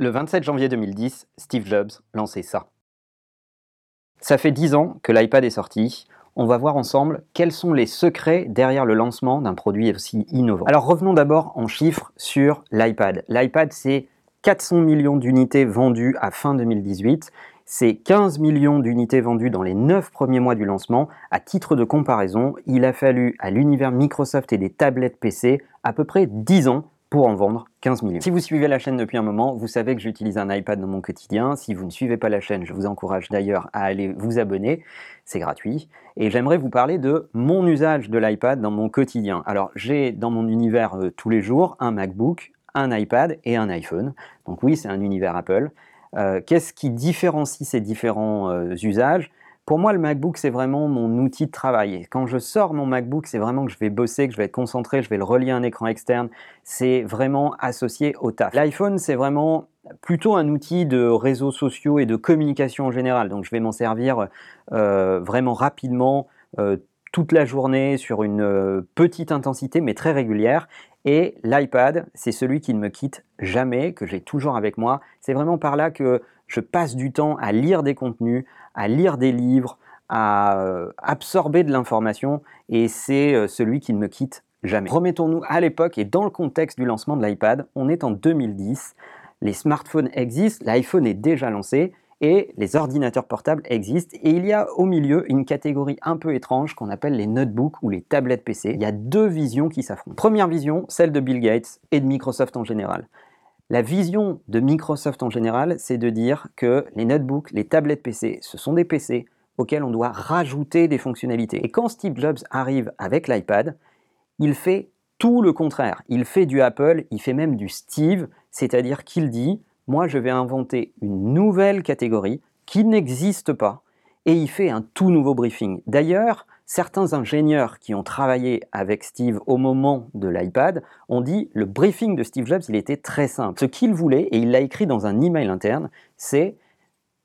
Le 27 janvier 2010, Steve Jobs lançait ça. Ça fait 10 ans que l'iPad est sorti. On va voir ensemble quels sont les secrets derrière le lancement d'un produit aussi innovant. Alors revenons d'abord en chiffres sur l'iPad. L'iPad, c'est 400 millions d'unités vendues à fin 2018. C'est 15 millions d'unités vendues dans les 9 premiers mois du lancement. À titre de comparaison, il a fallu à l'univers Microsoft et des tablettes PC à peu près 10 ans pour en vendre 15 millions. Si vous suivez la chaîne depuis un moment, vous savez que j'utilise un iPad dans mon quotidien. Si vous ne suivez pas la chaîne, je vous encourage d'ailleurs à aller vous abonner. C'est gratuit. Et j'aimerais vous parler de mon usage de l'iPad dans mon quotidien. Alors, j'ai dans mon univers euh, tous les jours un MacBook, un iPad et un iPhone. Donc oui, c'est un univers Apple. Euh, qu'est-ce qui différencie ces différents euh, usages? Pour moi, le MacBook, c'est vraiment mon outil de travail. quand je sors mon MacBook, c'est vraiment que je vais bosser, que je vais être concentré, je vais le relier à un écran externe. C'est vraiment associé au taf. L'iPhone, c'est vraiment plutôt un outil de réseaux sociaux et de communication en général. Donc, je vais m'en servir euh, vraiment rapidement. Euh, toute la journée sur une euh, petite intensité mais très régulière. Et l'iPad, c'est celui qui ne me quitte jamais, que j'ai toujours avec moi. C'est vraiment par là que je passe du temps à lire des contenus, à lire des livres, à euh, absorber de l'information, et c'est euh, celui qui ne me quitte jamais. Remettons-nous à l'époque et dans le contexte du lancement de l'iPad, on est en 2010, les smartphones existent, l'iPhone est déjà lancé, et les ordinateurs portables existent. Et il y a au milieu une catégorie un peu étrange qu'on appelle les notebooks ou les tablettes PC. Il y a deux visions qui s'affrontent. Première vision, celle de Bill Gates et de Microsoft en général. La vision de Microsoft en général, c'est de dire que les notebooks, les tablettes PC, ce sont des PC auxquels on doit rajouter des fonctionnalités. Et quand Steve Jobs arrive avec l'iPad, il fait tout le contraire. Il fait du Apple, il fait même du Steve, c'est-à-dire qu'il dit, moi je vais inventer une nouvelle catégorie qui n'existe pas, et il fait un tout nouveau briefing. D'ailleurs, certains ingénieurs qui ont travaillé avec Steve au moment de l'iPad ont dit le briefing de Steve Jobs, il était très simple. Ce qu'il voulait, et il l'a écrit dans un email interne, c'est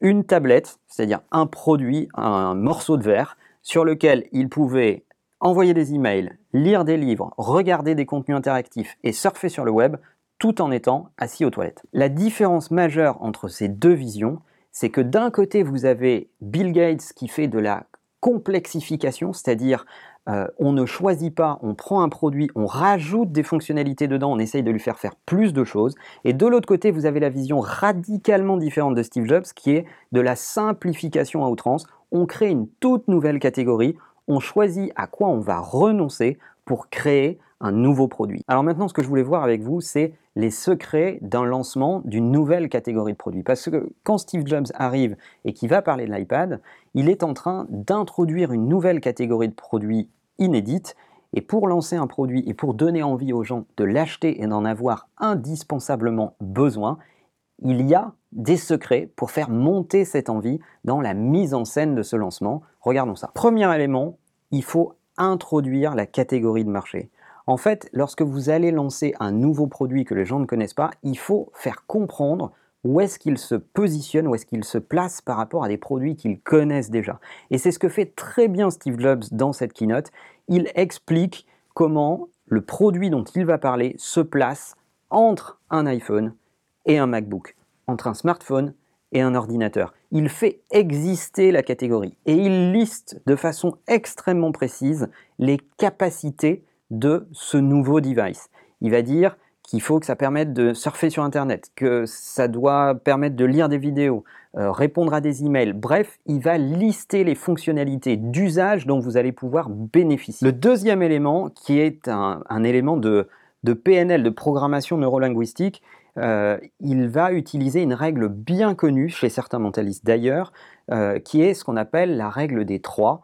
une tablette, c'est-à-dire un produit, un morceau de verre, sur lequel il pouvait envoyer des emails, lire des livres, regarder des contenus interactifs et surfer sur le web tout en étant assis aux toilettes. La différence majeure entre ces deux visions, c'est que d'un côté, vous avez Bill Gates qui fait de la complexification, c'est-à-dire euh, on ne choisit pas, on prend un produit, on rajoute des fonctionnalités dedans, on essaye de lui faire faire plus de choses. Et de l'autre côté, vous avez la vision radicalement différente de Steve Jobs, qui est de la simplification à outrance. On crée une toute nouvelle catégorie, on choisit à quoi on va renoncer pour créer un nouveau produit. Alors maintenant, ce que je voulais voir avec vous, c'est les secrets d'un lancement d'une nouvelle catégorie de produits. Parce que quand Steve Jobs arrive et qu'il va parler de l'iPad, il est en train d'introduire une nouvelle catégorie de produits inédite. Et pour lancer un produit et pour donner envie aux gens de l'acheter et d'en avoir indispensablement besoin, il y a des secrets pour faire monter cette envie dans la mise en scène de ce lancement. Regardons ça. Premier élément, il faut introduire la catégorie de marché. En fait, lorsque vous allez lancer un nouveau produit que les gens ne connaissent pas, il faut faire comprendre où est-ce qu'il se positionne, où est-ce qu'il se place par rapport à des produits qu'ils connaissent déjà. Et c'est ce que fait très bien Steve Jobs dans cette keynote. Il explique comment le produit dont il va parler se place entre un iPhone et un MacBook, entre un smartphone et un ordinateur. Il fait exister la catégorie et il liste de façon extrêmement précise les capacités de ce nouveau device. Il va dire qu'il faut que ça permette de surfer sur Internet, que ça doit permettre de lire des vidéos, euh, répondre à des emails. Bref, il va lister les fonctionnalités d'usage dont vous allez pouvoir bénéficier. Le deuxième élément, qui est un, élément de, PNL, de programmation neurolinguistique, euh, il va utiliser une règle bien connue chez certains mentalistes d'ailleurs, euh, qui est ce qu'on appelle la règle des trois.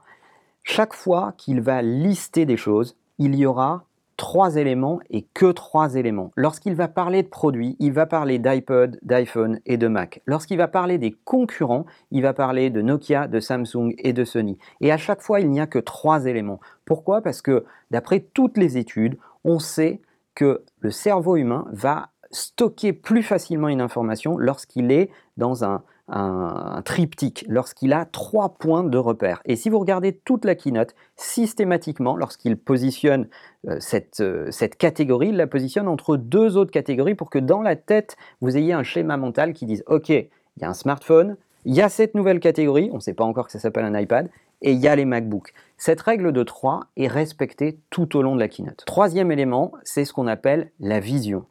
Chaque fois qu'il va lister des choses, il y aura trois éléments et que trois éléments. Lorsqu'il va parler de produits, il va parler d'iPod, d'iPhone et de Mac. Lorsqu'il va parler des concurrents, il va parler de Nokia, de Samsung et de Sony. Et à chaque fois, il n'y a que trois éléments. Pourquoi? Parce que d'après toutes les études, on sait que le cerveau humain va stocker plus facilement une information lorsqu'il est dans un, un, triptyque, lorsqu'il a trois points de repère. Et si vous regardez toute la keynote, systématiquement, lorsqu'il positionne euh, cette, euh, cette catégorie, il la positionne entre deux autres catégories pour que dans la tête, vous ayez un schéma mental qui dise, OK, il y a un smartphone, il y a cette nouvelle catégorie, on ne sait pas encore que ça s'appelle un iPad, et il y a les MacBooks. Cette règle de 3 est respectée tout au long de la keynote. Troisième élément, c'est ce qu'on appelle la vision.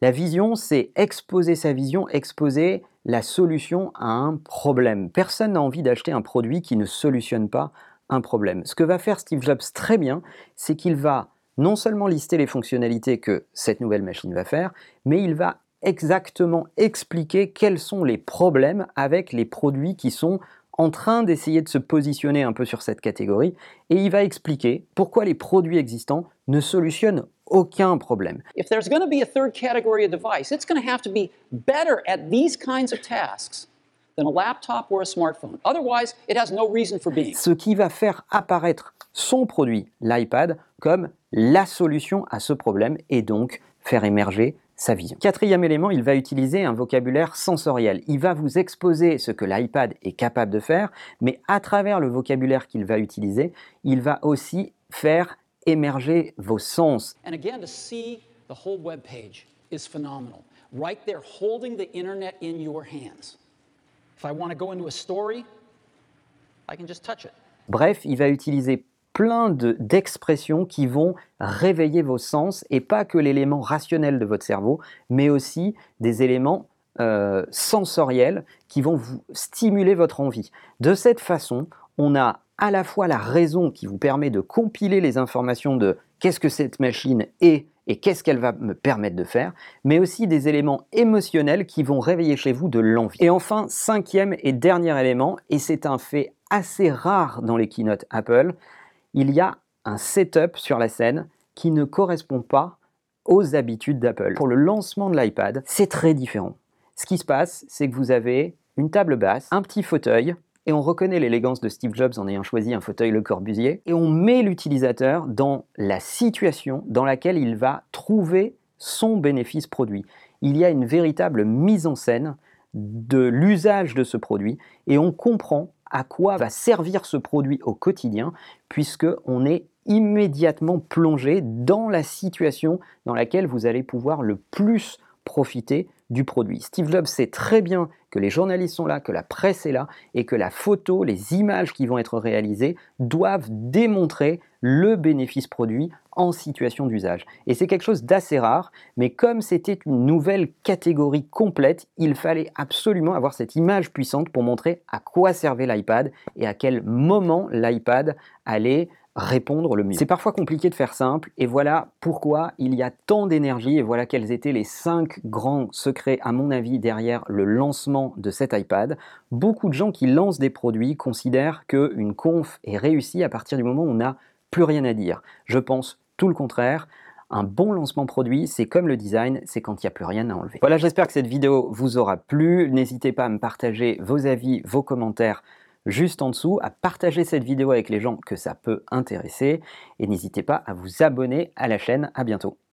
La vision, c'est exposer sa vision, exposer la solution à un problème. Personne n'a envie d'acheter un produit qui ne solutionne pas un problème. Ce que va faire Steve Jobs très bien, c'est qu'il va non seulement lister les fonctionnalités que cette nouvelle machine va faire, mais il va exactement expliquer quels sont les problèmes avec les produits qui sont en train d'essayer de se positionner un peu sur cette catégorie et il va expliquer pourquoi les produits existants ne solutionnent aucun problème. If there's going to be a third category of device, it's going to have to be better at these kinds of tasks than a laptop or a smartphone. Otherwise, it has no reason for being. Ce qui va faire apparaître son produit, l'iPad, comme la solution à ce problème et donc faire émerger sa vision. Quatrième élément, il va utiliser un vocabulaire sensoriel. Il va vous exposer ce que l'iPad est capable de faire, mais à travers le vocabulaire qu'il va utiliser, il va aussi faire émerger vos sens. And again, to see the whole web page is phenomenal. Right there, holding the internet in your hands. If I want to go into a story, I can just touch it. Bref, il va utiliser plein d'expressions qui vont réveiller vos sens et pas que l'élément rationnel de votre cerveau, mais aussi des éléments euh, sensoriels qui vont vous stimuler votre envie. De cette façon, on a à la fois la raison qui vous permet de compiler les informations de qu'est-ce que cette machine est et qu'est-ce qu'elle va me permettre de faire, mais aussi des éléments émotionnels qui vont réveiller chez vous de l'envie. Et enfin, cinquième et dernier élément, et c'est un fait assez rare dans les keynotes Apple, il y a un setup sur la scène qui ne correspond pas aux habitudes d'Apple. Pour le lancement de l'iPad, c'est très différent. Ce qui se passe, c'est que vous avez une table basse, un petit fauteuil, et on reconnaît l'élégance de Steve Jobs en ayant choisi un fauteuil Le Corbusier, et on met l'utilisateur dans la situation dans laquelle il va trouver son bénéfice produit. Il y a une véritable mise en scène de l'usage de ce produit, et on comprend à quoi va servir ce produit au quotidien, puisque on est immédiatement plongé dans la situation dans laquelle vous allez pouvoir le plus profiter du produit. Steve Jobs sait très bien que les journalistes sont là, que la presse est là et que la photo, les images qui vont être réalisées doivent démontrer le bénéfice produit en situation d'usage. Et c'est quelque chose d'assez rare, mais comme c'était une nouvelle catégorie complète, il fallait absolument avoir cette image puissante pour montrer à quoi servait l'iPad et à quel moment l'iPad allait répondre le mieux. C'est parfois compliqué de faire simple, et voilà pourquoi il y a tant d'énergie, et voilà quels étaient les cinq grands secrets, à mon avis, derrière le lancement de cet iPad. Beaucoup de gens qui lancent des produits considèrent qu'une conf est réussie à partir du moment où on n'a plus rien à dire. Je pense tout le contraire. Un bon lancement produit, c'est comme le design, c'est quand il n'y a plus rien à enlever. Voilà, j'espère que cette vidéo vous aura plu. N'hésitez pas à me partager vos avis, vos commentaires juste en dessous, à partager cette vidéo avec les gens que ça peut intéresser et n'hésitez pas à vous abonner à la chaîne. À bientôt.